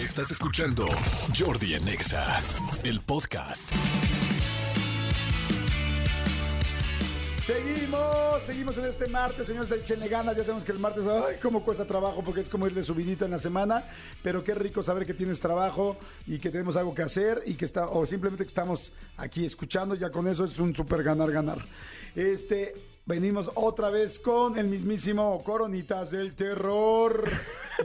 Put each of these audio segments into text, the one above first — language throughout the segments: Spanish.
Estás escuchando Jordi en Exa, el podcast. Seguimos, seguimos en este martes, señores del Chenle Ganas. Ya sabemos que el martes, ay, cómo cuesta trabajo, porque es como ir de subidita en la semana. Pero qué rico saber que tienes trabajo y que tenemos algo que hacer y que está, o simplemente que estamos aquí escuchando. Ya con eso es un súper ganar, ganar. Este, venimos otra vez con el mismísimo Coronitas del Terror.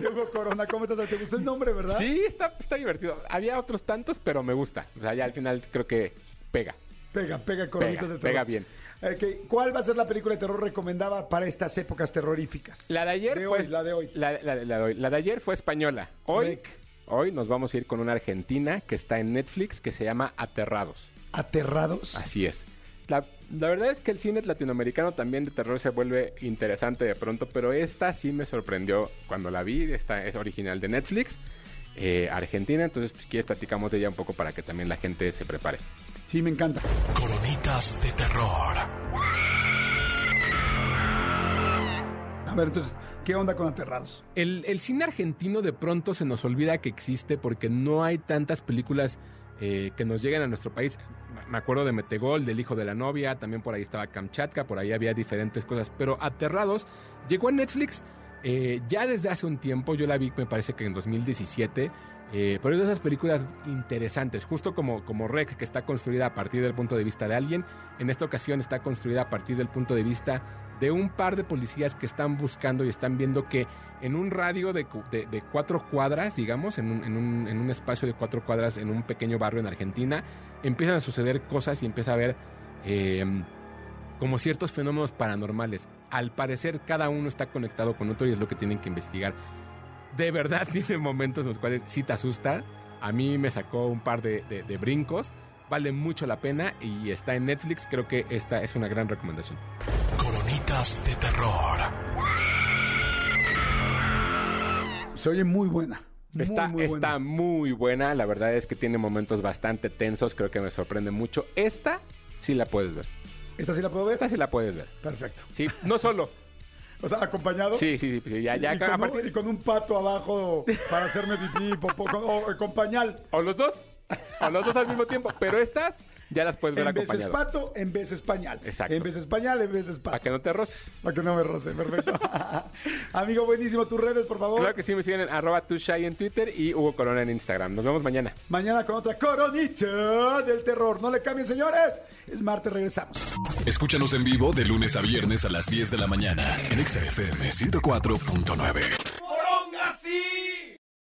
De Hugo Corona, ¿cómo estás? ¿Te gustó el nombre, verdad? Sí, está, está divertido. Había otros tantos, pero me gusta. O sea, ya al final creo que pega. Pega, pega Coronitas Pega, del Terror. pega bien. Ok, ¿Cuál va a ser la película de terror recomendada para estas épocas terroríficas? La de ayer De fue hoy, la de hoy. La, la- la de hoy. La de ayer fue española. Hoy, hoy nos vamos a ir con una argentina que está en Netflix que se llama Aterrados. ¿Aterrados? Así es. La, la verdad es que el cine latinoamericano también de terror se vuelve interesante de pronto, pero esta sí me sorprendió cuando la vi. Esta es original de Netflix, eh, Argentina. Entonces, pues, quieres platicamos de ella un poco para que también la gente se prepare. Sí, me encanta. Coronitas de terror. A ver, entonces, ¿qué onda con Aterrados? El, el cine argentino de pronto se nos olvida que existe porque no hay tantas películas eh, que nos lleguen a nuestro país. Me acuerdo de Metegol, del hijo de la novia, también por ahí estaba Kamchatka, por ahí había diferentes cosas. Pero Aterrados llegó a Netflix eh, ya desde hace un tiempo. Yo la vi, me parece que en 2017. Eh, pero es de esas películas interesantes, justo como, como Rec, que está construida a partir del punto de vista de alguien. En esta ocasión está construida a partir del punto de vista de un par de policías que están buscando y están viendo que en un radio de, de- de cuatro cuadras, digamos, en un, en, un, en un espacio de cuatro cuadras en un pequeño barrio en Argentina, empiezan a suceder cosas y empieza a haber eh, como ciertos fenómenos paranormales. Al parecer cada uno está conectado con otro y es lo que tienen que investigar. De verdad tiene momentos en los cuales sí te asusta. A mí me sacó un par de, de- de brincos. Vale mucho la pena y está en Netflix. Creo que esta es una gran recomendación. Coronitas de terror. Se oye muy buena. Muy, Está, muy buena. está muy buena, la verdad es que tiene momentos bastante tensos, creo que me sorprende mucho. Esta sí la puedes ver. ¿Esta sí la puedo ver? Esta sí la puedes ver. Perfecto. Sí, no solo. O sea, acompañado. Sí, sí, sí, sí, ya, ya, y, a con un, partir- y con un pato abajo para hacerme pipí, popó, con, o, con pañal. O los dos, o los dos al mismo tiempo, pero estas ya las puedes ver En veces acompañado. pato, en veces pañal. Exacto. En veces pañal, en veces Para pato. que no te roces. Para que no me roce, perfecto. Amigo, buenísimo, tus redes, por favor. Claro que sí, me siguen en arroba tushai en Twitter y Hugo Corona en Instagram. Nos vemos mañana. Mañana con otra coronita del terror. No le cambien, señores. Es martes, regresamos. Escúchanos en vivo de lunes a viernes a las 10 de la mañana en Exa FM 104.9.